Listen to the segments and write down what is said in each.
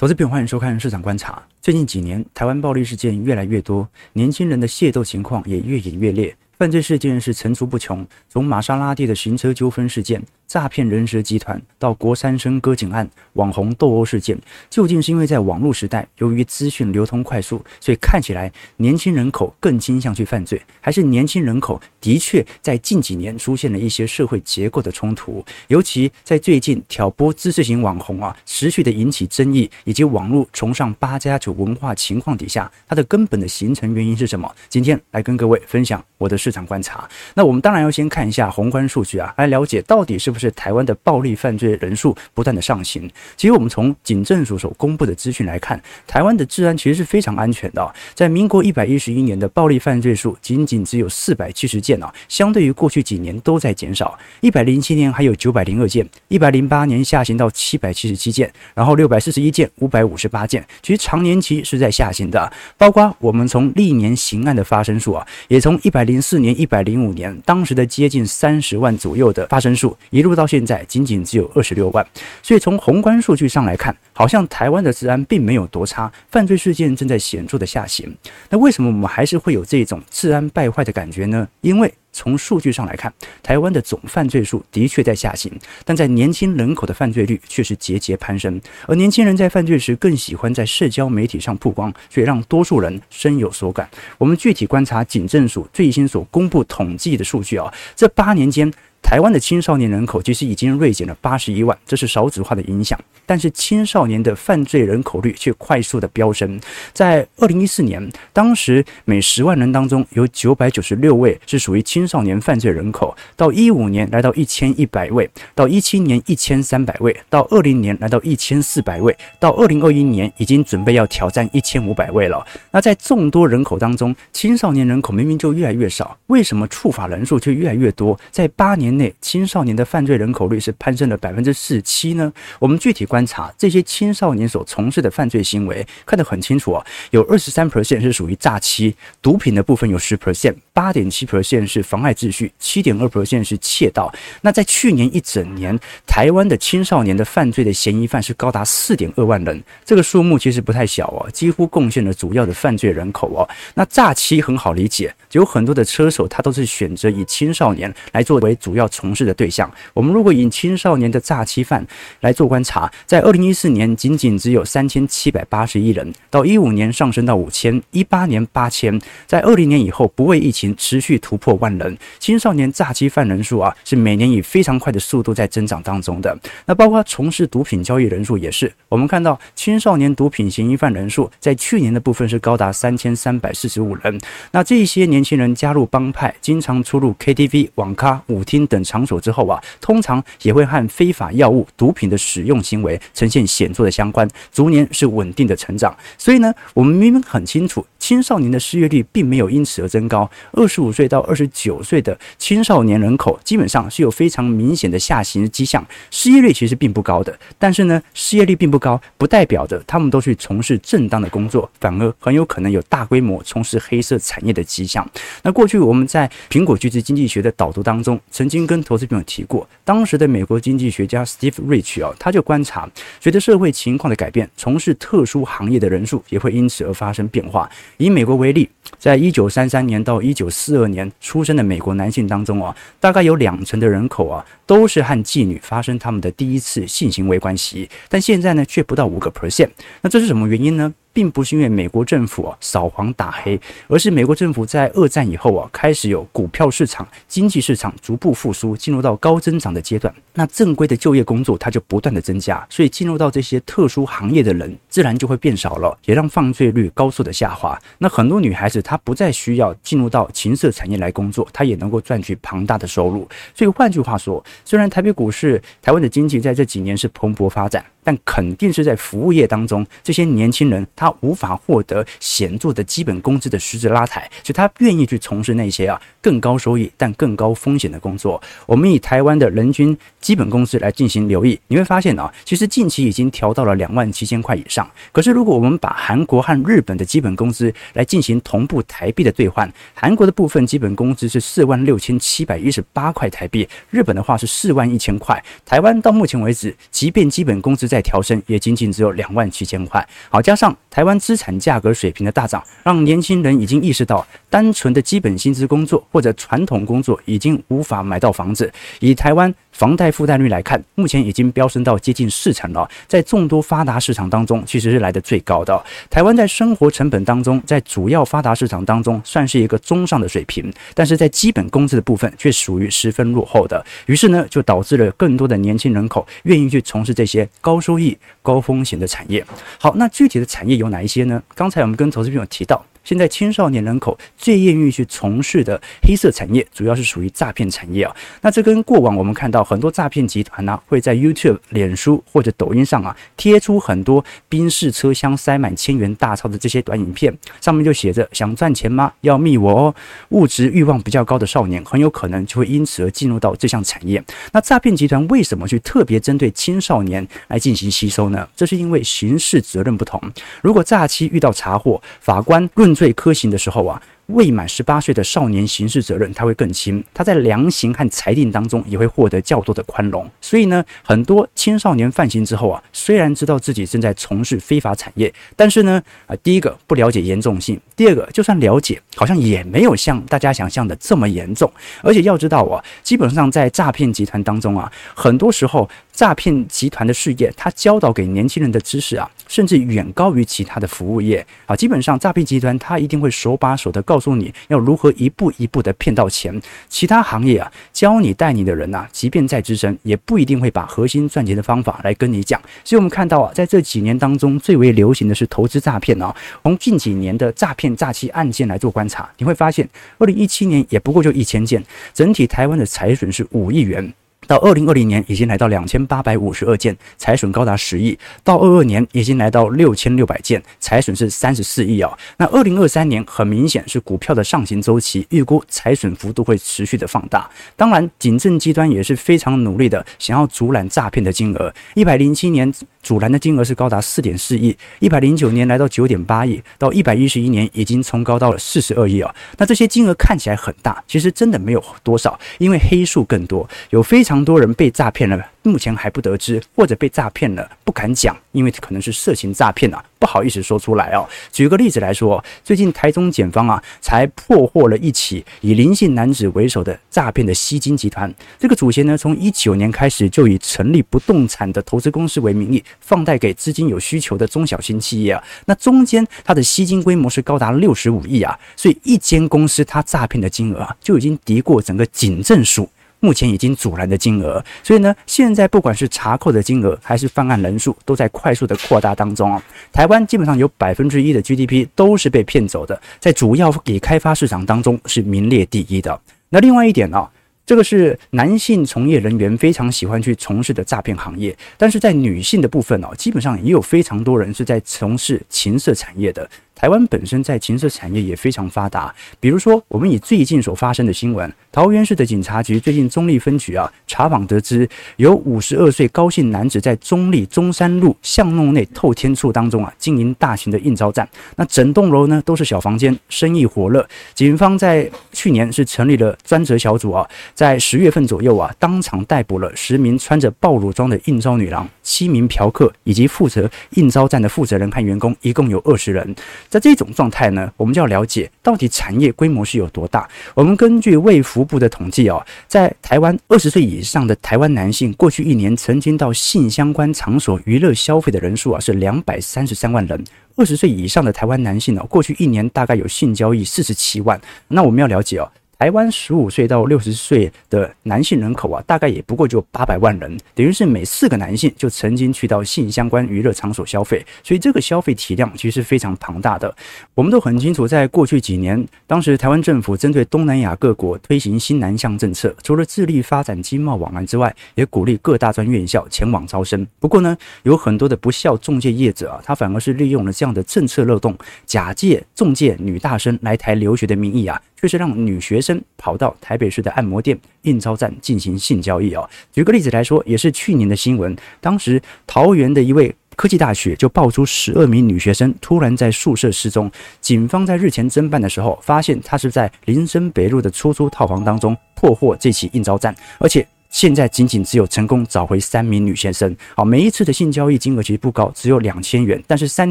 投资朋友，欢迎收看市场观察。最近几年，台湾暴力事件越来越多，年轻人的械斗情况也越演越烈，犯罪事件是层出不穷，从玛莎拉蒂的行车纠纷事件。诈骗人蛇集团到国三生割颈案、网红斗殴事件，究竟是因为在网络时代，由于资讯流通快速，所以看起来年轻人口更倾向去犯罪，还是年轻人口的确在近几年出现了一些社会结构的冲突？尤其在最近挑拨知识型网红啊，持续的引起争议，以及网络崇尚八加九文化情况底下，它的根本的形成原因是什么？今天来跟各位分享我的市场观察。那我们当然要先看一下宏观数据啊，来了解到底是不是。台湾的暴力犯罪人数不断的上行。其实我们从警政署所公布的资讯来看，台湾的治安其实是非常安全的。在民国一百一十一年的暴力犯罪数仅仅只有四百七十件啊，相对于过去几年都在减少。一百零七年还有九百零二件，一百零八年下行到七百七十七件，然后六百四十一件，五百五十八件。其实长年期是在下行的。包括我们从历年刑案的发生数啊，也从一百零四年、一百零五年当时的接近三十万左右的发生数，一路。到现在仅仅只有二十六万，所以从宏观数据上来看，好像台湾的治安并没有多差，犯罪事件正在显著的下行。那为什么我们还是会有这种治安败坏的感觉呢？因为从数据上来看，台湾的总犯罪数的确在下行，但在年轻人口的犯罪率却是节节攀升。而年轻人在犯罪时更喜欢在社交媒体上曝光，所以让多数人深有所感。我们具体观察警政署最新所公布统计的数据啊，这八年间。台湾的青少年人口其实已经锐减了八十一万，这是少子化的影响。但是青少年的犯罪人口率却快速的飙升。在二零一四年，当时每十万人当中有九百九十六位是属于青少年犯罪人口，到一五年来到一千一百位，到一七年一千三百位，到二零年来到一千四百位，到二零二一年已经准备要挑战一千五百位了。那在众多人口当中，青少年人口明明就越来越少，为什么触法人数却越来越多？在八年。年内青少年的犯罪人口率是攀升了百分之四七呢？我们具体观察这些青少年所从事的犯罪行为，看得很清楚啊，有二十三 percent 是属于诈欺，毒品的部分有十 percent，八点七 percent 是妨碍秩序，七点二 percent 是窃盗。那在去年一整年，台湾的青少年的犯罪的嫌疑犯是高达四点二万人，这个数目其实不太小哦，几乎贡献了主要的犯罪人口哦。那诈欺很好理解，有很多的车手他都是选择以青少年来作为主。要从事的对象，我们如果以青少年的诈欺犯来做观察，在二零一四年仅仅只有三千七百八十一人，到一五年上升到五千，一八年八千，在二零年以后不畏疫情持续突破万人，青少年诈欺犯人数啊是每年以非常快的速度在增长当中的。那包括从事毒品交易人数也是，我们看到青少年毒品嫌疑犯人数在去年的部分是高达三千三百四十五人。那这些年轻人加入帮派，经常出入 KTV、网咖、舞厅等。场所之后啊，通常也会和非法药物、毒品的使用行为呈现显著的相关，逐年是稳定的成长。所以呢，我们明明很清楚，青少年的失业率并没有因此而增高。二十五岁到二十九岁的青少年人口基本上是有非常明显的下行迹象，失业率其实并不高的。但是呢，失业率并不高，不代表着他们都去从事正当的工作，反而很有可能有大规模从事黑色产业的迹象。那过去我们在苹果橘子经济学的导读当中，曾经跟投资朋友提过，当时的美国经济学家 Steve Rich 哦，他就观察，随着社会情况的改变，从事特殊行业的人数也会因此而发生变化。以美国为例，在一九三三年到一九四二年出生的美国男性当中啊，大概有两成的人口啊，都是和妓女发生他们的第一次性行为关系，但现在呢，却不到五个 percent。那这是什么原因呢？并不是因为美国政府啊扫黄打黑，而是美国政府在二战以后啊开始有股票市场、经济市场逐步复苏，进入到高增长的阶段。那正规的就业工作它就不断的增加，所以进入到这些特殊行业的人自然就会变少了，也让犯罪率高速的下滑。那很多女孩子她不再需要进入到情色产业来工作，她也能够赚取庞大的收入。所以换句话说，虽然台北股市、台湾的经济在这几年是蓬勃发展。但肯定是在服务业当中，这些年轻人他无法获得显著的基本工资的实质拉抬，所以他愿意去从事那些啊更高收益但更高风险的工作。我们以台湾的人均基本工资来进行留意，你会发现啊，其实近期已经调到了两万七千块以上。可是如果我们把韩国和日本的基本工资来进行同步台币的兑换，韩国的部分基本工资是四万六千七百一十八块台币，日本的话是四万一千块。台湾到目前为止，即便基本工资在再调升，也仅仅只有两万七千块。好，加上台湾资产价格水平的大涨，让年轻人已经意识到，单纯的基本薪资工作或者传统工作已经无法买到房子。以台湾房贷负债率来看，目前已经飙升到接近四成了，在众多发达市场当中，其实是来的最高的。台湾在生活成本当中，在主要发达市场当中算是一个中上的水平，但是在基本工资的部分却属于十分落后的。于是呢，就导致了更多的年轻人口愿意去从事这些高收益、高风险的产业。好，那具体的产业有哪一些呢？刚才我们跟投资朋友提到。现在青少年人口最愿意去从事的黑色产业，主要是属于诈骗产业啊。那这跟过往我们看到很多诈骗集团呢，会在 YouTube、脸书或者抖音上啊，贴出很多宾士车厢塞满千元大钞的这些短影片，上面就写着“想赚钱吗？要密我哦”。物质欲望比较高的少年，很有可能就会因此而进入到这项产业。那诈骗集团为什么去特别针对青少年来进行吸收呢？这是因为刑事责任不同。如果诈欺遇到查获，法官论罪科刑的时候啊，未满十八岁的少年刑事责任他会更轻，他在量刑和裁定当中也会获得较多的宽容。所以呢，很多青少年犯刑之后啊，虽然知道自己正在从事非法产业，但是呢，啊，第一个不了解严重性，第二个就算了解，好像也没有像大家想象的这么严重。而且要知道啊，基本上在诈骗集团当中啊，很多时候。诈骗集团的事业，他教导给年轻人的知识啊，甚至远高于其他的服务业啊。基本上，诈骗集团他一定会手把手的告诉你要如何一步一步的骗到钱。其他行业啊，教你带你的人呐、即便再资深，也不一定会把核心赚钱的方法来跟你讲。所以，我们看到啊，在这几年当中，最为流行的是投资诈骗啊。从近几年的诈骗诈欺案件来做观察，你会发现，二零一七年也不过就一千件，整体台湾的财损是五亿元。到二零二零年已经来到两千八百五十二件，财损高达十亿；到二二年已经来到六千六百件，财损是三十四亿啊。那二零二三年很明显是股票的上行周期，预估财损幅度会持续的放大。当然，警政机端也是非常努力的，想要阻拦诈骗的金额。一百零七年阻拦的金额是高达四点四亿，一百零九年来到九点八亿，到一百一十一年已经冲高到了四十二亿啊。那这些金额看起来很大，其实真的没有多少，因为黑数更多，有非常。多人被诈骗了，目前还不得知，或者被诈骗了不敢讲，因为可能是色情诈骗啊，不好意思说出来哦。举个例子来说，最近台中检方啊，才破获了一起以林姓男子为首的诈骗的吸金集团。这个主嫌呢，从一九年开始就以成立不动产的投资公司为名义，放贷给资金有需求的中小型企业啊。那中间它的吸金规模是高达六十五亿啊，所以一间公司它诈骗的金额啊，就已经敌过整个警政署。目前已经阻拦的金额，所以呢，现在不管是查扣的金额还是犯案人数，都在快速的扩大当中啊。台湾基本上有百分之一的 GDP 都是被骗走的，在主要已开发市场当中是名列第一的。那另外一点呢，这个是男性从业人员非常喜欢去从事的诈骗行业，但是在女性的部分哦，基本上也有非常多人是在从事情色产业的。台湾本身在情色产业也非常发达，比如说，我们以最近所发生的新闻，桃园市的警察局最近中坜分局啊查访得知，有五十二岁高姓男子在中坜中山路巷弄内透天厝当中啊经营大型的应招站，那整栋楼呢都是小房间，生意火热。警方在去年是成立了专责小组啊，在十月份左右啊，当场逮捕了十名穿着暴露装的应招女郎，七名嫖客以及负责应招站的负责人和员工，一共有二十人。在这种状态呢，我们就要了解到底产业规模是有多大。我们根据卫福部的统计哦，在台湾二十岁以上的台湾男性，过去一年曾经到性相关场所娱乐消费的人数啊是两百三十三万人。二十岁以上的台湾男性呢，过去一年大概有性交易四十七万。那我们要了解哦。台湾十五岁到六十岁的男性人口啊，大概也不过就八百万人，等于是每四个男性就曾经去到性相关娱乐场所消费，所以这个消费体量其实是非常庞大的。我们都很清楚，在过去几年，当时台湾政府针对东南亚各国推行新南向政策，除了致力发展经贸往来之外，也鼓励各大专院校前往招生。不过呢，有很多的不肖中介业者啊，他反而是利用了这样的政策漏洞，假借中介女大生来台留学的名义啊。却是让女学生跑到台北市的按摩店、印钞站进行性交易哦。举个例子来说，也是去年的新闻，当时桃园的一位科技大学就爆出十二名女学生突然在宿舍失踪，警方在日前侦办的时候，发现她是在林森北路的出租套房当中破获这起应召站，而且。现在仅仅只有成功找回三名女先生。好，每一次的性交易金额其实不高，只有两千元，但是三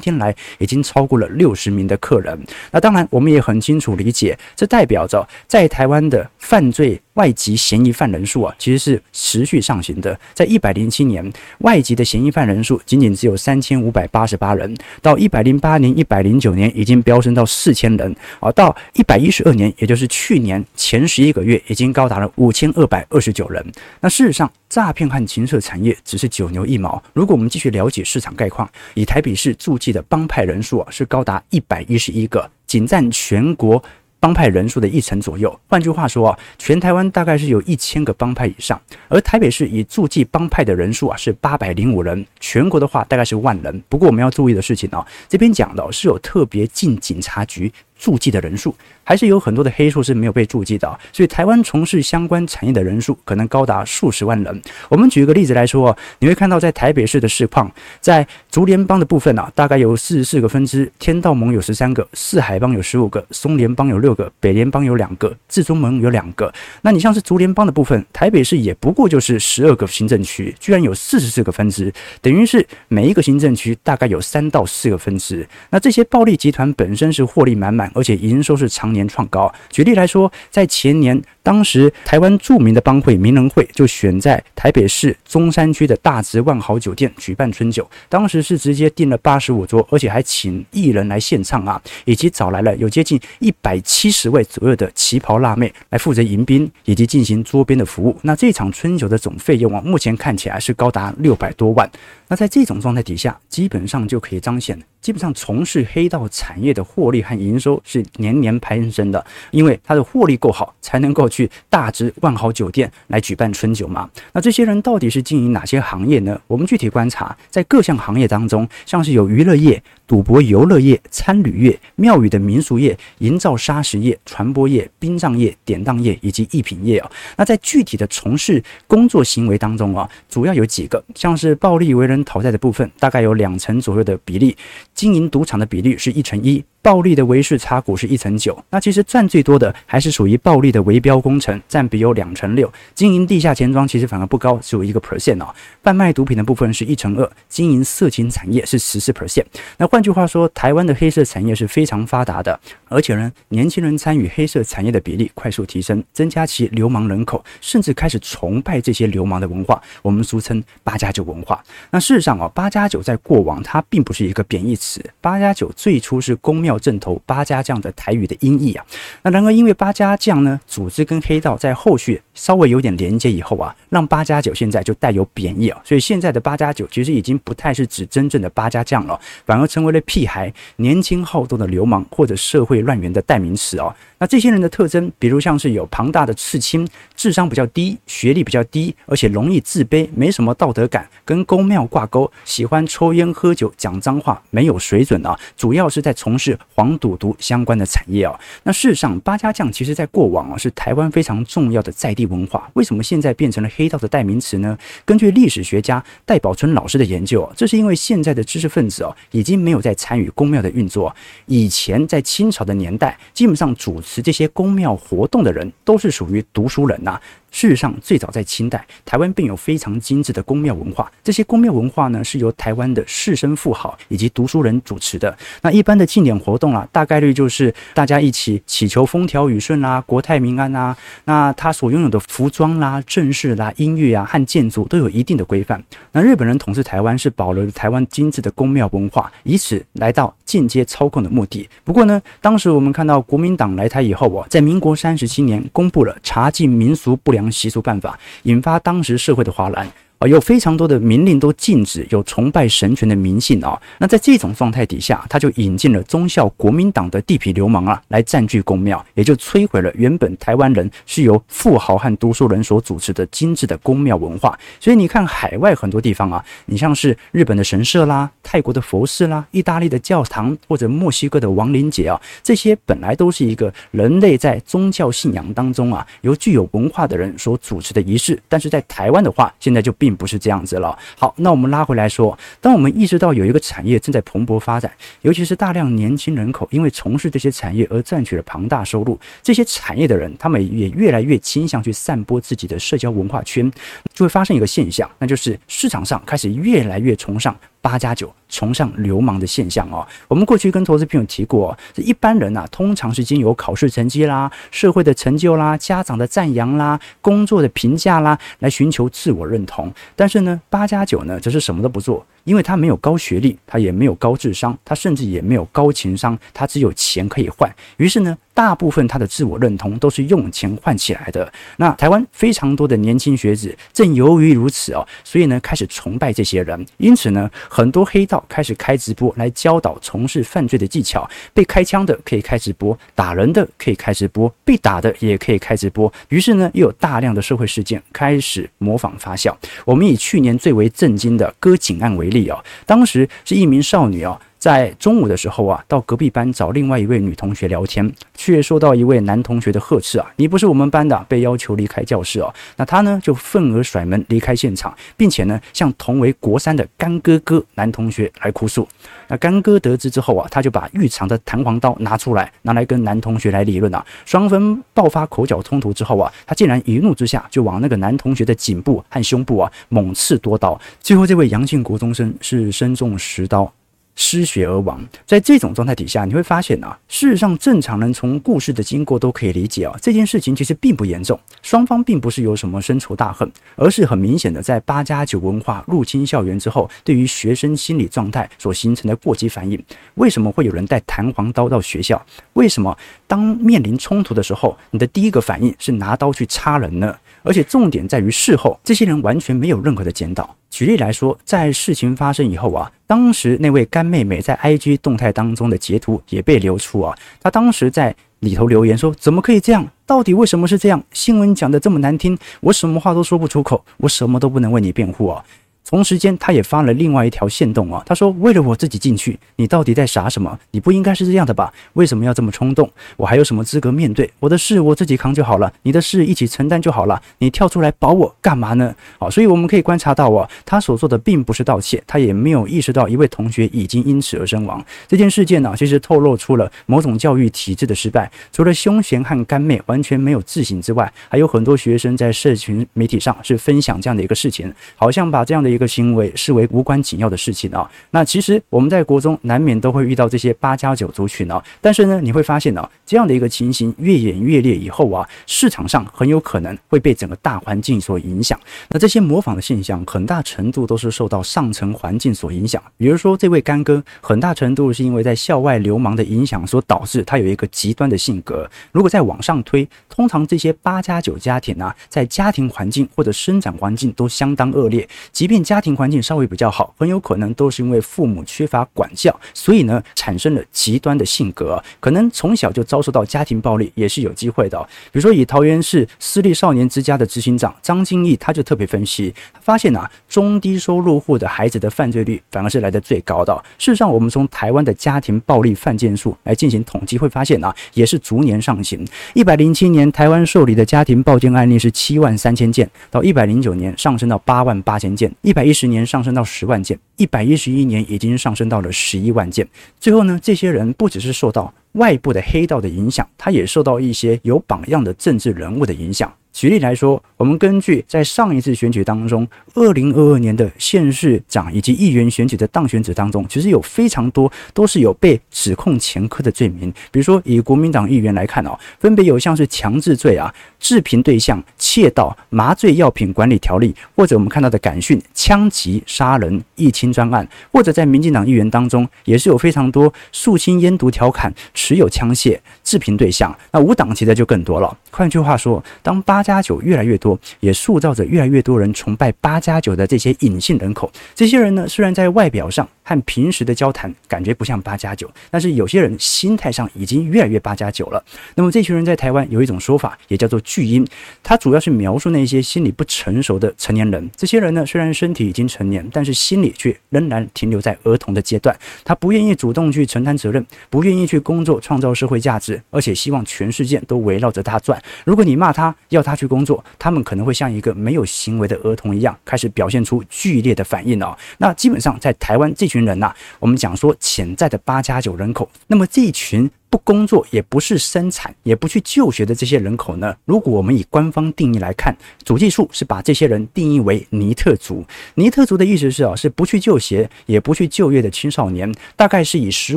天来已经超过了六十名的客人。那当然，我们也很清楚理解，这代表着在台湾的犯罪外籍嫌疑犯人数啊，其实是持续上行的。在一百零七年，外籍的嫌疑犯人数仅仅只有三千五百八十八人，到一百零八年、一百零九年已经飙升到四千人，啊，到一百一十二年，也就是去年前十一个月，已经高达了五千二百二十九人。那事实上，诈骗和情色产业只是九牛一毛。如果我们继续了解市场概况，以台北市驻记的帮派人数啊，是高达一百一十一个，仅占全国帮派人数的一成左右。换句话说啊，全台湾大概是有一千个帮派以上，而台北市以驻记帮派的人数啊是八百零五人，全国的话大概是万人。不过我们要注意的事情啊，这边讲的是有特别进警察局注记的人数。还是有很多的黑数是没有被注记的，所以台湾从事相关产业的人数可能高达数十万人。我们举一个例子来说，你会看到在台北市的市况，在竹联帮的部分啊，大概有四十四个分支，天道盟有十三个，四海帮有十五个，松联帮有六个，北联帮有两个，至中盟有两个。那你像是竹联帮的部分，台北市也不过就是十二个行政区，居然有四十四个分支，等于是每一个行政区大概有三到四个分支。那这些暴力集团本身是获利满满，而且营收是常年创高。举例来说，在前年，当时台湾著名的帮会名人会就选在台北市中山区的大直万豪酒店举办春酒，当时是直接订了八十五桌，而且还请艺人来献唱啊，以及找来了有接近一百七十位左右的旗袍辣妹来负责迎宾以及进行桌边的服务。那这场春酒的总费用啊，目前看起来是高达六百多万。那在这种状态底下，基本上就可以彰显，基本上从事黑道产业的获利和营收是年年攀升的，因为他的获利够好，才能够去大直万豪酒店来举办春酒嘛。那这些人到底是经营哪些行业呢？我们具体观察，在各项行业当中，像是有娱乐业。赌博游乐业、餐旅业、庙宇的民俗业、营造砂石业、传播业、殡葬业、典当业以及艺品业啊，那在具体的从事工作行为当中啊，主要有几个，像是暴力为人讨债的部分，大概有两成左右的比例；经营赌场的比率是一成一。暴利的违誓查股是一成九，那其实赚最多的还是属于暴利的围标工程，占比有两成六。经营地下钱庄其实反而不高，只有一个 percent 哦。贩卖毒品的部分是一成二，经营色情产业是十四 percent。那换句话说，台湾的黑色产业是非常发达的，而且呢，年轻人参与黑色产业的比例快速提升，增加其流氓人口，甚至开始崇拜这些流氓的文化，我们俗称八加九文化。那事实上哦，八加九在过往它并不是一个贬义词，八加九最初是宫庙。阵头八家将的台语的音译啊，那然而因为八家将呢，组织跟黑道在后续稍微有点连接以后啊，让八加九现在就带有贬义啊，所以现在的八加九其实已经不太是指真正的八家将了，反而成为了屁孩、年轻好动的流氓或者社会乱源的代名词哦。那这些人的特征，比如像是有庞大的刺青，智商比较低，学历比较低，而且容易自卑，没什么道德感，跟宫庙挂钩，喜欢抽烟喝酒，讲脏话，没有水准啊，主要是在从事黄赌毒相关的产业啊。那事实上，八家将其实在过往啊是台湾非常重要的在地文化，为什么现在变成了黑道的代名词呢？根据历史学家戴宝春老师的研究，这是因为现在的知识分子啊已经没有在参与宫庙的运作，以前在清朝的年代，基本上主持这些宫庙活动的人都是属于读书人呐。事实上，最早在清代，台湾便有非常精致的宫庙文化。这些宫庙文化呢，是由台湾的士绅富豪以及读书人主持的。那一般的庆典活动啊，大概率就是大家一起祈求风调雨顺啦、国泰民安呐。那他所拥有的服装啦、阵势啦、音乐啊和建筑都有一定的规范。那日本人统治台湾是保留了台湾精致的宫庙文化，以此来到间接操控的目的。不过呢，当时我们看到国民党来台以后啊，在民国三十七年公布了查禁民俗不良习俗办法，引发当时社会的哗然。啊，有非常多的明令都禁止有崇拜神权的迷信啊。那在这种状态底下，他就引进了忠孝国民党的地痞流氓啊，来占据宫庙，也就摧毁了原本台湾人是由富豪和读书人所主持的精致的宫庙文化。所以你看，海外很多地方啊，你像是日本的神社啦、泰国的佛寺啦、意大利的教堂或者墨西哥的亡灵节啊，这些本来都是一个人类在宗教信仰当中啊，由具有文化的人所主持的仪式，但是在台湾的话，现在就变。并不是这样子了。好，那我们拉回来说，当我们意识到有一个产业正在蓬勃发展，尤其是大量年轻人口因为从事这些产业而赚取了庞大收入，这些产业的人他们也越来越倾向去散播自己的社交文化圈，就会发生一个现象，那就是市场上开始越来越崇尚。八加九崇尚流氓的现象哦，我们过去跟投资朋友提过，这一般人呐，通常是经由考试成绩啦、社会的成就啦、家长的赞扬啦、工作的评价啦，来寻求自我认同。但是呢，八加九呢，则是什么都不做，因为他没有高学历，他也没有高智商，他甚至也没有高情商，他只有钱可以换。于是呢，大部分他的自我认同都是用钱换起来的。那台湾非常多的年轻学子，正由于如此哦，所以呢，开始崇拜这些人，因此呢。很多黑道开始开直播来教导从事犯罪的技巧，被开枪的可以开直播，打人的可以开直播，被打的也可以开直播。于是呢，又有大量的社会事件开始模仿发酵。我们以去年最为震惊的割颈案为例哦，当时是一名少女哦。在中午的时候啊，到隔壁班找另外一位女同学聊天，却受到一位男同学的呵斥啊，你不是我们班的，被要求离开教室哦。那他呢就愤而甩门离开现场，并且呢向同为国三的干哥哥男同学来哭诉。那干哥得知之后啊，他就把浴场的弹簧刀拿出来，拿来跟男同学来理论啊。双方爆发口角冲突之后啊，他竟然一怒之下就往那个男同学的颈部和胸部啊猛刺多刀，最后这位杨姓国中生是身中十刀。失血而亡。在这种状态底下，你会发现啊，事实上正常人从故事的经过都可以理解啊，这件事情其实并不严重，双方并不是有什么深仇大恨，而是很明显的在八加九文化入侵校园之后，对于学生心理状态所形成的过激反应。为什么会有人带弹簧刀到学校？为什么当面临冲突的时候，你的第一个反应是拿刀去插人呢？而且重点在于事后，这些人完全没有任何的检讨。举例来说，在事情发生以后啊，当时那位干妹妹在 IG 动态当中的截图也被流出啊。她当时在里头留言说：“怎么可以这样？到底为什么是这样？新闻讲的这么难听，我什么话都说不出口，我什么都不能为你辩护啊。”同时间，他也发了另外一条线动啊。他说：“为了我自己进去，你到底在傻什么？你不应该是这样的吧？为什么要这么冲动？我还有什么资格面对我的事？我自己扛就好了，你的事一起承担就好了。你跳出来保我干嘛呢？好，所以我们可以观察到啊，他所做的并不是盗窃，他也没有意识到一位同学已经因此而身亡。这件事件呢，其实透露出了某种教育体制的失败。除了凶嫌和干妹完全没有自省之外，还有很多学生在社群媒体上是分享这样的一个事情，好像把这样的一个行为视为无关紧要的事情啊。那其实我们在国中难免都会遇到这些八加九族群啊。但是呢，你会发现呢，这样的一个情形越演越烈以后啊，市场上很有可能会被整个大环境所影响。那这些模仿的现象，很大程度都是受到上层环境所影响。比如说这位干哥，很大程度是因为在校外流氓的影响所导致他有一个极端的性格。如果再往上推，通常这些八加九家庭啊，在家庭环境或者生长环境都相当恶劣，即便家庭环境稍微比较好，很有可能都是因为父母缺乏管教，所以呢，产生了极端的性格，可能从小就遭受到家庭暴力，也是有机会的。比如说，以桃园市私立少年之家的执行长张金义，他就特别分析，发现啊，中低收入户的孩子的犯罪率反而是来得最高的。事实上，我们从台湾的家庭暴力犯件数来进行统计，会发现啊，也是逐年上行。一百零七年台湾受理的家庭暴力案例是七万三千件，到一百零九年上升到八万八千件，一一百一十年。上升到十万件，一百一十一年已经上升到了十一万件。最后呢，这些人不只是受到外部的黑道的影响，他也受到一些有榜样的政治人物的影响。举例来说，我们根据在上一次选举当中，二零二二年的县市长以及议员选举的当选者当中，其实有非常多都是有被指控前科的罪名。比如说，以国民党议员来看哦，分别有像是强制罪啊、治平对象、窃盗、麻醉药品管理条例，或者我们看到的感讯、枪击、杀人、疫清专案，或者在民进党议员当中，也是有非常多肃清烟毒调侃、持有枪械、治平对象。那无党籍的就更多了。换句话说，当八加九越来越多，也塑造着越来越多人崇拜八加九的这些隐性人口。这些人呢，虽然在外表上和平时的交谈感觉不像八加九，但是有些人心态上已经越来越八加九了。那么这群人在台湾有一种说法，也叫做巨婴，它主要是描述那些心理不成熟的成年人。这些人呢，虽然身体已经成年，但是心里却仍然停留在儿童的阶段。他不愿意主动去承担责任，不愿意去工作创造社会价值，而且希望全世界都围绕着他转。如果你骂他，要他去工作，他们可能会像一个没有行为的儿童一样，开始表现出剧烈的反应哦。那基本上在台湾这群人呐、我们讲说潜在的八加九人口，那么这一群。不工作也不是生产，也不去就学的这些人口呢？如果我们以官方定义来看，主计处是把这些人定义为尼特族。尼特族的意思是啊，是不去就学也不去就业的青少年，大概是以十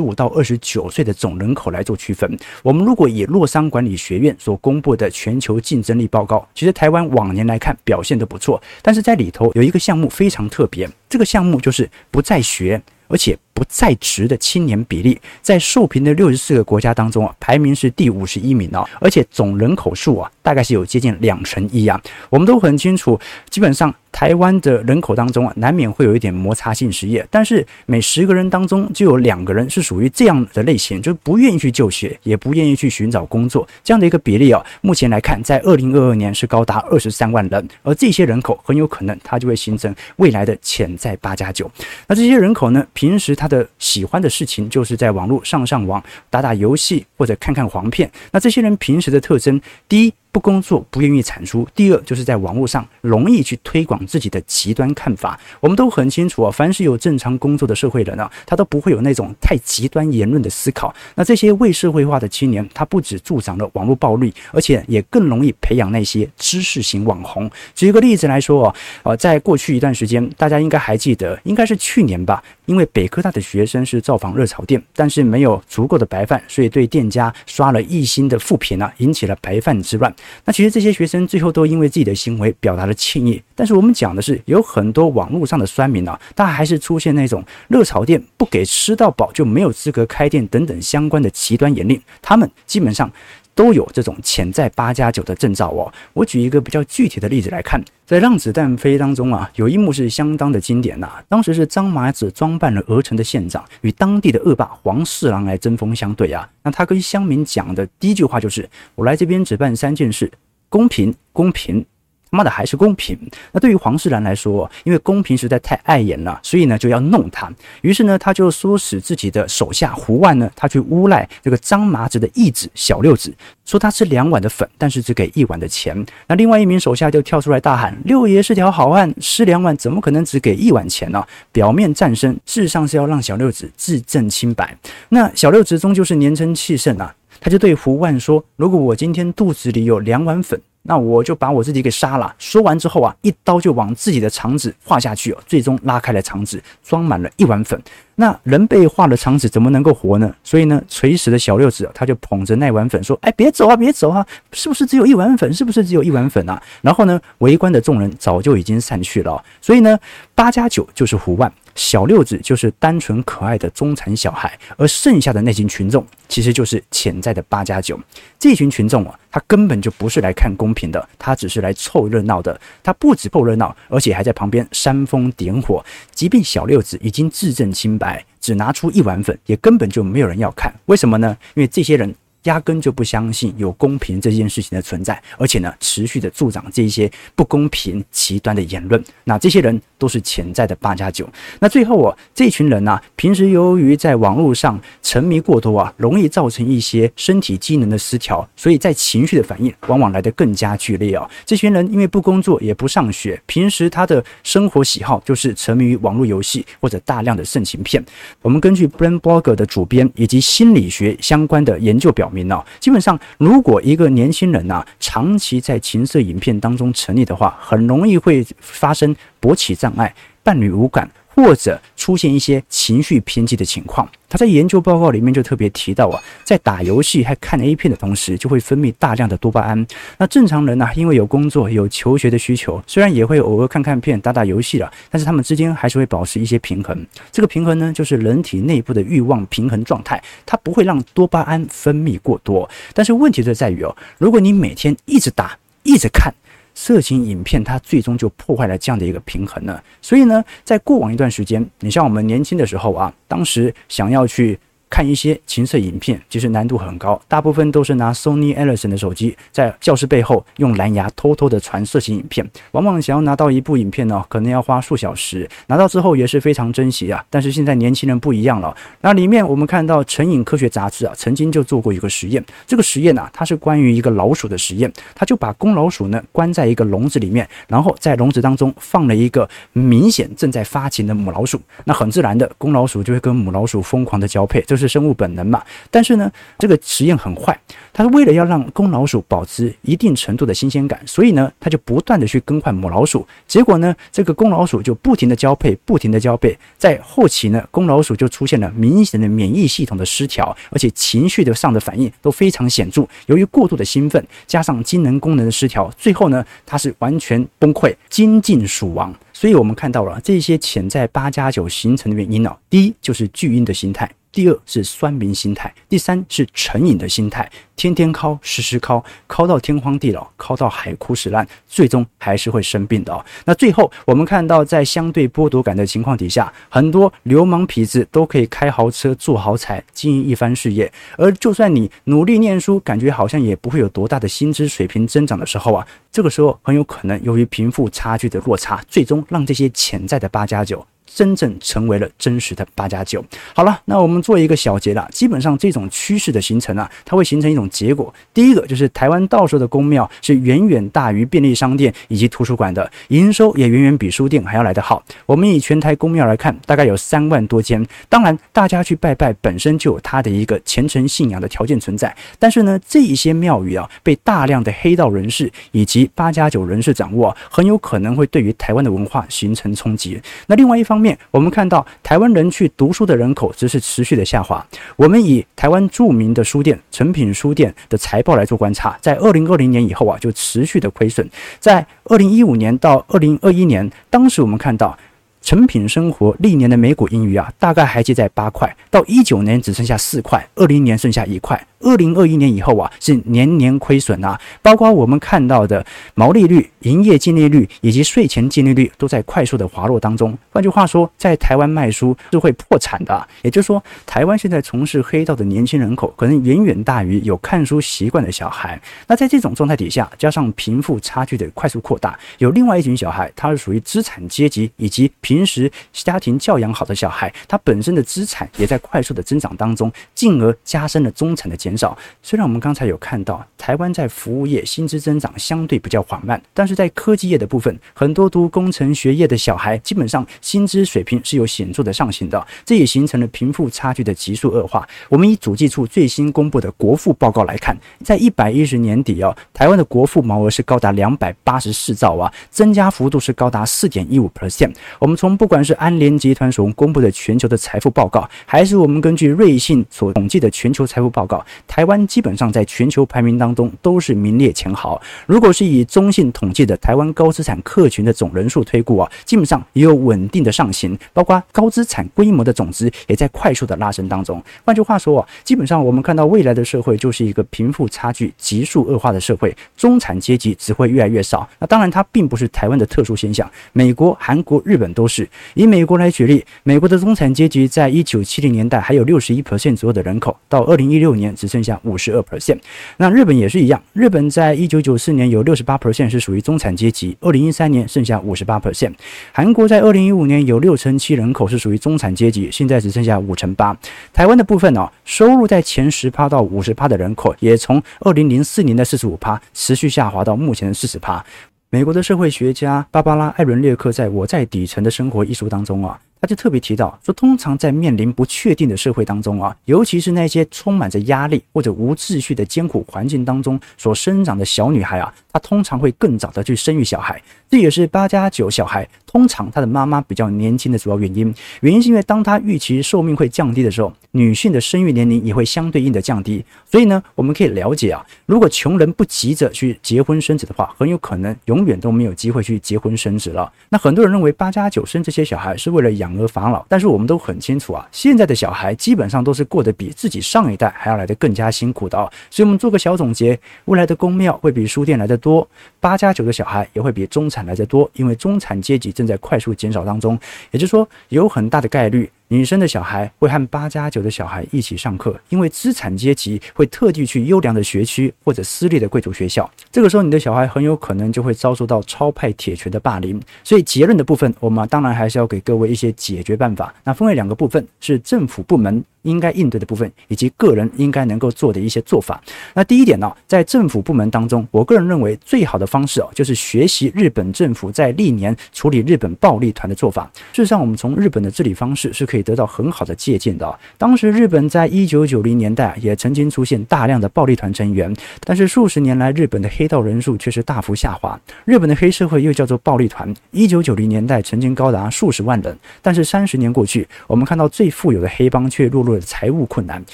五到二十九岁的总人口来做区分。我们如果以洛桑管理学院所公布的全球竞争力报告，其实台湾往年来看表现得不错，但是在里头有一个项目非常特别，这个项目就是不在学，而且。不在职的青年比例，在受评的六十四个国家当中啊，排名是第五十一名啊，而且总人口数啊，大概是有接近两成一啊。我们都很清楚，基本上台湾的人口当中啊，难免会有一点摩擦性失业，但是每十个人当中就有两个人是属于这样的类型，就是不愿意去就学，也不愿意去寻找工作这样的一个比例啊。目前来看，在二零二二年是高达二十三万人，而这些人口很有可能它就会形成未来的潜在八加九。那这些人口呢，平时他的喜欢的事情就是在网络上上网、打打游戏或者看看黄片。那这些人平时的特征，第一。不工作，不愿意产出。第二，就是在网络上容易去推广自己的极端看法。我们都很清楚啊，凡是有正常工作的社会人啊，他都不会有那种太极端言论的思考。那这些未社会化的青年，他不止助长了网络暴力，而且也更容易培养那些知识型网红。举一个例子来说啊，呃，在过去一段时间，大家应该还记得，应该是去年吧，因为北科大的学生是造访热炒店，但是没有足够的白饭，所以对店家刷了一星的负评啊，引起了白饭之乱。那其实这些学生最后都因为自己的行为表达了歉意，但是我们讲的是有很多网络上的酸民啊，他还是出现那种热炒店不给吃到饱就没有资格开店等等相关的极端言论，他们基本上都有这种潜在八加九的征兆哦。我举一个比较具体的例子来看，在《让子弹飞》当中啊，有一幕是相当的经典呐、当时是张麻子装扮了鹅城的县长，与当地的恶霸黄四郎来针锋相对啊。那他跟乡民讲的第一句话就是：“我来这边只办三件事，公平，公平。”妈的还是公平。那对于黄世兰来说，因为公平实在太碍眼了，所以呢就要弄他。于是呢，他就唆使自己的手下胡万呢，他去诬赖这个张麻子的义子小六子，说他吃两碗的粉，但是只给一碗的钱。那另外一名手下就跳出来大喊：“六爷是条好汉，吃两碗怎么可能只给一碗钱呢？”表面战胜，事实上是要让小六子自证清白。那小六子终究是年轻气盛啊，他就对胡万说：“如果我今天肚子里有两碗粉。”那我就把我自己给杀了。说完之后啊，一刀就往自己的肠子划下去，最终拉开了肠子，装满了一碗粉。那人被划了肠子，怎么能够活呢？所以呢，垂死的小六子他就捧着那碗粉说：“哎，别走啊，别走啊！是不是只有一碗粉？是不是只有一碗粉啊？”然后呢，围观的众人早就已经散去了。所以呢，八加九就是胡万。小六子就是单纯可爱的中产小孩，而剩下的那群群众其实就是潜在的八加九。这群群众啊，他根本就不是来看公平的，他只是来凑热闹的。他不止凑热闹，而且还在旁边煽风点火。即便小六子已经自证清白，只拿出一碗粉，也根本就没有人要看。为什么呢？因为这些人。压根就不相信有公平这件事情的存在，而且呢，持续的助长这一些不公平、极端的言论。那这些人都是潜在的八加九。那最后啊，这群人呢、平时由于在网络上沉迷过多啊，容易造成一些身体机能的失调，所以在情绪的反应往往来得更加剧烈啊。这群人因为不工作也不上学，平时他的生活喜好就是沉迷于网络游戏或者大量的色情片。我们根据 b r a n Blogger 的主编以及心理学相关的研究表。明呢，基本上，如果一个年轻人呐、啊，长期在情色影片当中沉溺的话，很容易会发生勃起障碍、伴侣无感。或者出现一些情绪偏激的情况，他在研究报告里面就特别提到啊，在打游戏还看 A 片的同时，就会分泌大量的多巴胺。那正常人呢、因为有工作、有求学的需求，虽然也会偶尔看看片、打打游戏了，但是他们之间还是会保持一些平衡。这个平衡呢，就是人体内部的欲望平衡状态，它不会让多巴胺分泌过多。但是问题就在于哦，如果你每天一直打、一直看，色情影片它最终就破坏了这样的一个平衡呢？所以呢，在过往一段时间，你像我们年轻的时候啊，当时想要去。看一些情色影片，其实难度很高，大部分都是拿 Sony Ericsson 的手机在教室背后用蓝牙偷偷的传色情影片。往往想要拿到一部影片呢，可能要花数小时，拿到之后也是非常珍惜啊。但是现在年轻人不一样了，那里面我们看到《成瘾科学杂志》啊，曾经就做过一个实验。这个实验啊，它是关于一个老鼠的实验，它就把公老鼠呢关在一个笼子里面，然后在笼子当中放了一个明显正在发情的母老鼠。那很自然的，公老鼠就会跟母老鼠疯狂的交配，这是是生物本能嘛。但是呢，这个实验很坏，它为了要让公老鼠保持一定程度的新鲜感，所以呢，它就不断的去更换母老鼠。结果呢，这个公老鼠就不停的交配，不停的交配，在后期呢，公老鼠就出现了明显的免疫系统的失调，而且情绪的上的反应都非常显著。由于过度的兴奋，加上机能功能的失调，最后呢，它是完全崩溃，精尽鼠亡。所以我们看到了这些潜在八加九形成的原因呢，第一就是巨婴的心态。第二是酸民心态，第三是成瘾的心态，天天敲，时时敲，敲到天荒地老，敲到海枯石烂，最终还是会生病的哦。那最后我们看到，在相对剥夺感的情况底下，很多流氓痞子都可以开豪车、做豪财、经营一番事业，而就算你努力念书，感觉好像也不会有多大的薪资水平增长的时候啊，这个时候很有可能由于贫富差距的落差，最终让这些潜在的八加九。真正成为了真实的八加九。好了，那我们做一个小结了。基本上这种趋势的形成啊，它会形成一种结果。第一个就是台湾到时候的公庙是远远大于便利商店以及图书馆的，营收也远远比书店还要来得好。我们以全台公庙来看，大概有三万多间。当然，大家去拜拜本身就有它的一个虔诚信仰的条件存在。但是呢，这一些庙宇啊，被大量的黑道人士以及八加九人士掌握，很有可能会对于台湾的文化形成冲击。那另外一方面，我们看到台湾人去读书的人口只是持续的下滑。我们以台湾著名的书店诚品书店的财报来做观察，在二零二零年以后啊，就持续的亏损。在二零一五年到二零二一年，当时我们看到成品生活历年的每股盈余啊，大概还记在八块，到一九年只剩下四块，二零年剩下一块。二零二一年以后啊，是年年亏损啊，包括我们看到的毛利率、营业净利率以及税前净利率都在快速的滑落当中。换句话说，在台湾卖书是会破产的。也就是说，台湾现在从事黑道的年轻人口可能远远大于有看书习惯的小孩。那在这种状态底下，加上贫富差距的快速扩大，有另外一群小孩，他是属于资产阶级以及平时家庭教养好的小孩，他本身的资产也在快速的增长当中，进而加深了中产的减。少。虽然我们刚才有看到台湾在服务业薪资增长相对比较缓慢，但是在科技业的部分，很多读工程学业的小孩基本上薪资水平是有显著的上行的，这也形成了贫富差距的急速恶化。我们以主计处最新公布的国富报告来看，在一百一十年底啊，台湾的国富毛额是高达两百八十四兆啊，增加幅度是高达四点一五 percent。我们从不管是安联集团所公布的全球的财富报告，还是我们根据瑞信所统计的全球财富报告。台湾基本上在全球排名当中都是名列前茅。如果是以中信统计的台湾高资产客群的总人数推估啊，基本上也有稳定的上行，包括高资产规模的总值也在快速的拉升当中。换句话说啊，基本上我们看到未来的社会就是一个贫富差距急速恶化的社会，中产阶级只会越来越少。那当然，它并不是台湾的特殊现象，美国、韩国、日本都是。以美国来举例，美国的中产阶级在一九七零年代还有六十一 percent 左右的人口，到二零一六年只剩。下五十二 percent，那日本也是一样，日本在一九九四年有六十八 percent 是属于中产阶级，二零一三年剩下五十八 percent。韩国在二零一五年有六成七人口是属于中产阶级，现在只剩下五成八。台湾的部分呢、收入在前十趴到五十趴的人口，也从二零零四年的四十五趴持续下滑到目前的四十趴。美国的社会学家芭芭拉·艾伦略克在我在底层的生活一书当中啊。他就特别提到说，通常在面临不确定的社会当中啊，尤其是那些充满着压力或者无秩序的艰苦环境当中所生长的小女孩啊，她通常会更早的去生育小孩。这也是八加九小孩通常他的妈妈比较年轻的主要原因。原因是因为当他预期寿命会降低的时候，女性的生育年龄也会相对应的降低。所以呢，我们可以了解啊，如果穷人不急着去结婚生子的话，很有可能永远都没有机会去结婚生子了。那很多人认为八加九生这些小孩是为了养。养儿防老。但是我们都很清楚啊，现在的小孩基本上都是过得比自己上一代还要来得更加辛苦的哦。所以，我们做个小总结：未来的宫庙会比书店来得多，八加九的小孩也会比中产来得多，因为中产阶级正在快速减少当中。也就是说，有很大的概率。女生的小孩会和八加九的小孩一起上课，因为资产阶级会特地去优良的学区或者私立的贵族学校。这个时候，你的小孩很有可能就会遭受到超派铁拳的霸凌。所以结论的部分，我们当然还是要给各位一些解决办法。那分为两个部分，是政府部门应该应对的部分，以及个人应该能够做的一些做法。那第一点呢，在政府部门当中，我个人认为最好的方式哦，就是学习日本政府在历年处理日本暴力团的做法。事实上，我们从日本的治理方式是可以。得到很好的借鉴的。当时日本在一九九零年代也曾经出现大量的暴力团成员，但是数十年来日本的黑道人数却是大幅下滑。日本的黑社会又叫做暴力团，一九九零年代曾经高达数十万人，但是三十年过去，我们看到最富有的黑帮却落入财务困难。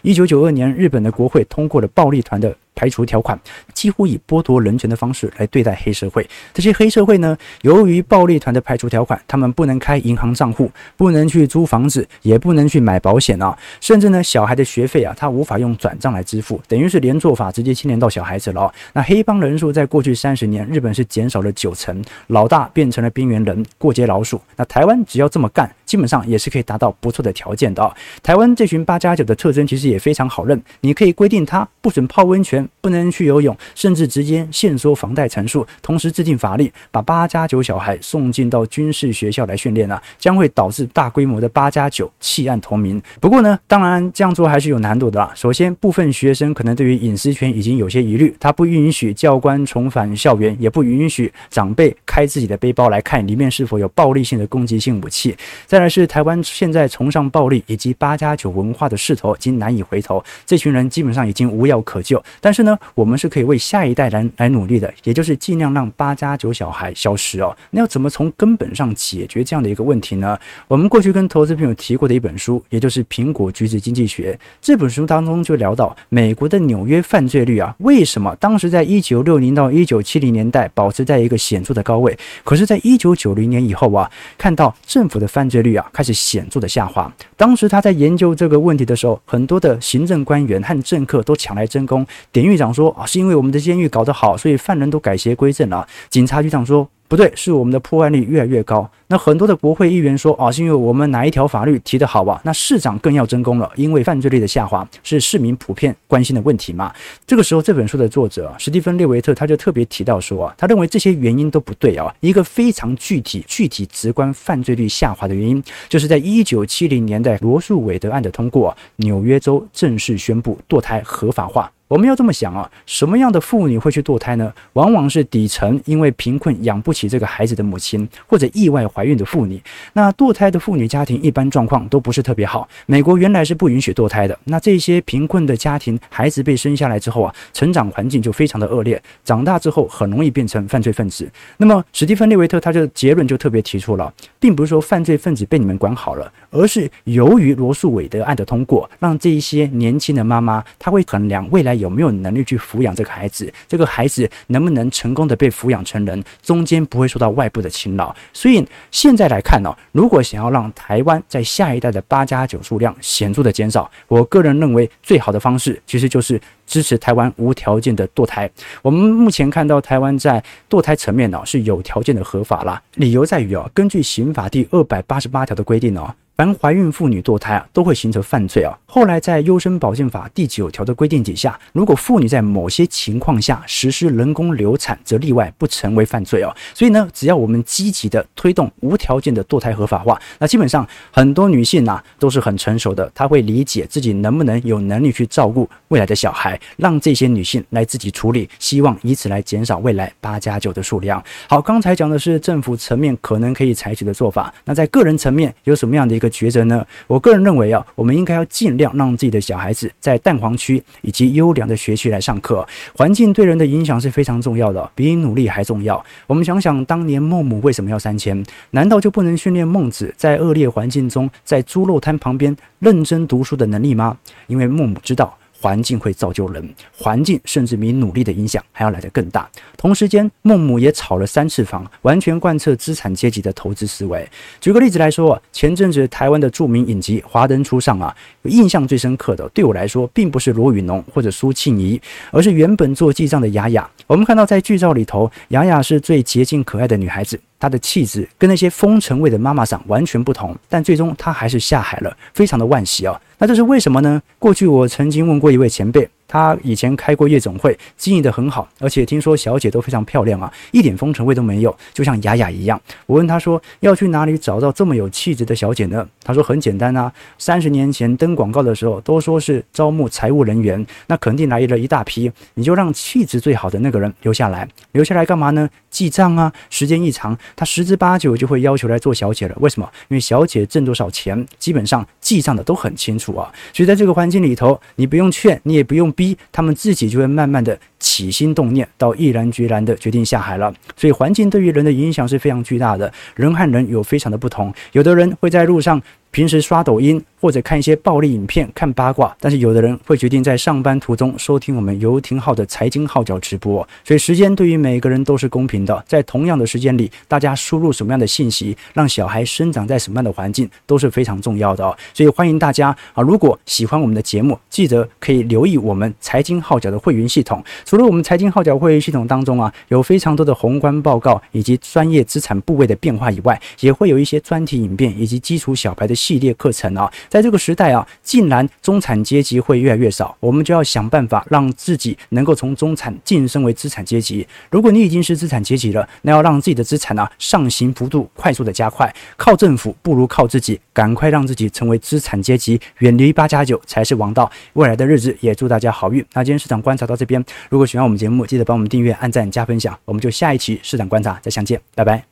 一九九二年，日本的国会通过了暴力团的。排除条款，几乎以剥夺人权的方式来对待黑社会。这些黑社会呢，由于暴力团的排除条款，他们不能开银行账户，不能去租房子，也不能去买保险啊，甚至呢，小孩的学费啊，他无法用转账来支付，等于是连坐法直接牵连到小孩子了。那黑帮人数在过去三十年，日本是减少了九成，老大变成了边缘人、过街老鼠。那台湾只要这么干，基本上也是可以达到不错的条件的。台湾这群八加九的特征其实也非常好认，你可以规定他不准泡温泉。不能去游泳，甚至直接限缩房贷成数，同时制定法律，把八加九小孩送进到军事学校来训练啊，将会导致大规模的八加九弃暗投明。不过呢，当然这样做还是有难度的啦。首先，部分学生可能对于隐私权已经有些疑虑，他不允许教官重返校园，也不允许长辈开自己的背包来看里面是否有暴力性的攻击性武器。再来是台湾现在崇尚暴力以及八加九文化的势头已经难以回头，这群人基本上已经无药可救。但但是呢，我们是可以为下一代来来努力的，也就是尽量让八加九小孩消失哦。那要怎么从根本上解决这样的一个问题呢？我们过去跟投资朋友提过的一本书，也就是《苹果橘子经济学》这本书当中就聊到，美国的纽约犯罪率啊，为什么当时在一九六零到一九七零年代保持在一个显著的高位，可是在一九九零年以后啊，看到政府的犯罪率啊开始显著的下滑。当时他在研究这个问题的时候，很多的行政官员和政客都抢来争功。典狱长说啊，是因为我们的监狱搞得好，所以犯人都改邪归正了。警察局长说不对，是我们的破案率越来越高。那很多的国会议员说啊，是因为我们哪一条法律提得好啊？那市长更要争功了，因为犯罪率的下滑是市民普遍关心的问题嘛。这个时候，这本书的作者史蒂芬·列维特他就特别提到说啊，他认为这些原因都不对啊。一个非常具体、具体、直观犯罪率下滑的原因，就是在一九七零年代罗诉韦德案的通过，纽约州正式宣布堕胎合法化。我们要这么想啊，什么样的妇女会去堕胎呢？往往是底层因为贫困养不起这个孩子的母亲，或者意外怀孕的妇女。那堕胎的妇女家庭一般状况都不是特别好。美国原来是不允许堕胎的。那这些贫困的家庭，孩子被生下来之后啊，成长环境就非常的恶劣，长大之后很容易变成犯罪分子。那么史蒂芬·列维特他的结论就特别提出了，并不是说犯罪分子被你们管好了，而是由于罗诉韦德案的通过，让这一些年轻的妈妈，她会衡量未来。有没有能力去抚养这个孩子？这个孩子能不能成功的被抚养成人？中间不会受到外部的侵扰。所以现在来看呢、如果想要让台湾在下一代的八加九数量显著的减少，我个人认为最好的方式其实就是支持台湾无条件的堕胎。我们目前看到台湾在堕胎层面呢、是有条件的合法啦，理由在于啊、哦，根据刑法第二百八十八条的规定哦。凡怀孕妇女堕胎啊，都会形成犯罪啊。后来在优生保健法第九条的规定底下，如果妇女在某些情况下实施人工流产，则例外，不成为犯罪哦。所以呢，只要我们积极的推动无条件的堕胎合法化，那基本上很多女性啊都是很成熟的，她会理解自己能不能有能力去照顾未来的小孩，让这些女性来自己处理，希望以此来减少未来八加九的数量。好，刚才讲的是政府层面可能可以采取的做法，那在个人层面有什么样的一个？抉择呢？我个人认为啊，我们应该要尽量让自己的小孩子在蛋黄区以及优良的学区来上课。环境对人的影响是非常重要的，比努力还重要。我们想想，当年孟母为什么要三迁？难道就不能训练孟子在恶劣环境中，在猪肉摊旁边认真读书的能力吗？因为孟母知道。环境会造就人，环境甚至比努力的影响还要来得更大。同时间，孟母也炒了三次房，完全贯彻资产阶级的投资思维。举个例子来说，前阵子台湾的著名影集《华灯初上》啊，印象最深刻的，对我来说，并不是罗宇农或者苏庆仪，而是原本做记账的雅雅。我们看到在剧照里头，雅雅是最洁净可爱的女孩子。她的气质跟那些风尘味的妈妈桑完全不同，但最终她还是下海了，非常的惋惜啊、那这是为什么呢？过去我曾经问过一位前辈。他以前开过夜总会，经营得很好，而且听说小姐都非常漂亮啊，一点风尘味都没有，就像雅雅一样。我问他说，要去哪里找到这么有气质的小姐呢？他说很简单啊，三十年前登广告的时候都说是招募财务人员，那肯定来了一大批，你就让气质最好的那个人留下来，留下来干嘛呢？记账啊，时间一长，他十之八九就会要求来做小姐了。为什么？因为小姐挣多少钱，基本上记账的都很清楚啊。所以在这个环境里头，你不用劝，你也不用逼，他们自己就会慢慢的起心动念，到毅然决然的决定下海了。所以环境对于人的影响是非常巨大的，人和人有非常的不同，有的人会在路上。平时刷抖音或者看一些暴力影片、看八卦，但是有的人会决定在上班途中收听我们游艇号的财经号角直播。所以时间对于每个人都是公平的，在同样的时间里，大家输入什么样的信息，让小孩生长在什么样的环境都是非常重要的。所以欢迎大家啊，如果喜欢我们的节目，记得可以留意我们财经号角的会员系统。除了我们财经号角会员系统当中啊，有非常多的宏观报告以及专业资产部位的变化以外，也会有一些专题影片以及基础小白的。系列课程啊，在这个时代啊，既然中产阶级会越来越少，我们就要想办法让自己能够从中产晋升为资产阶级。如果你已经是资产阶级了，那要让自己的资产啊上行幅度快速的加快，靠政府不如靠自己，赶快让自己成为资产阶级，远离八加九才是王道。未来的日子也祝大家好运。那今天市场观察到这边，如果喜欢我们节目，记得帮我们订阅、按赞、加分享，我们就下一期市场观察再相见，拜拜。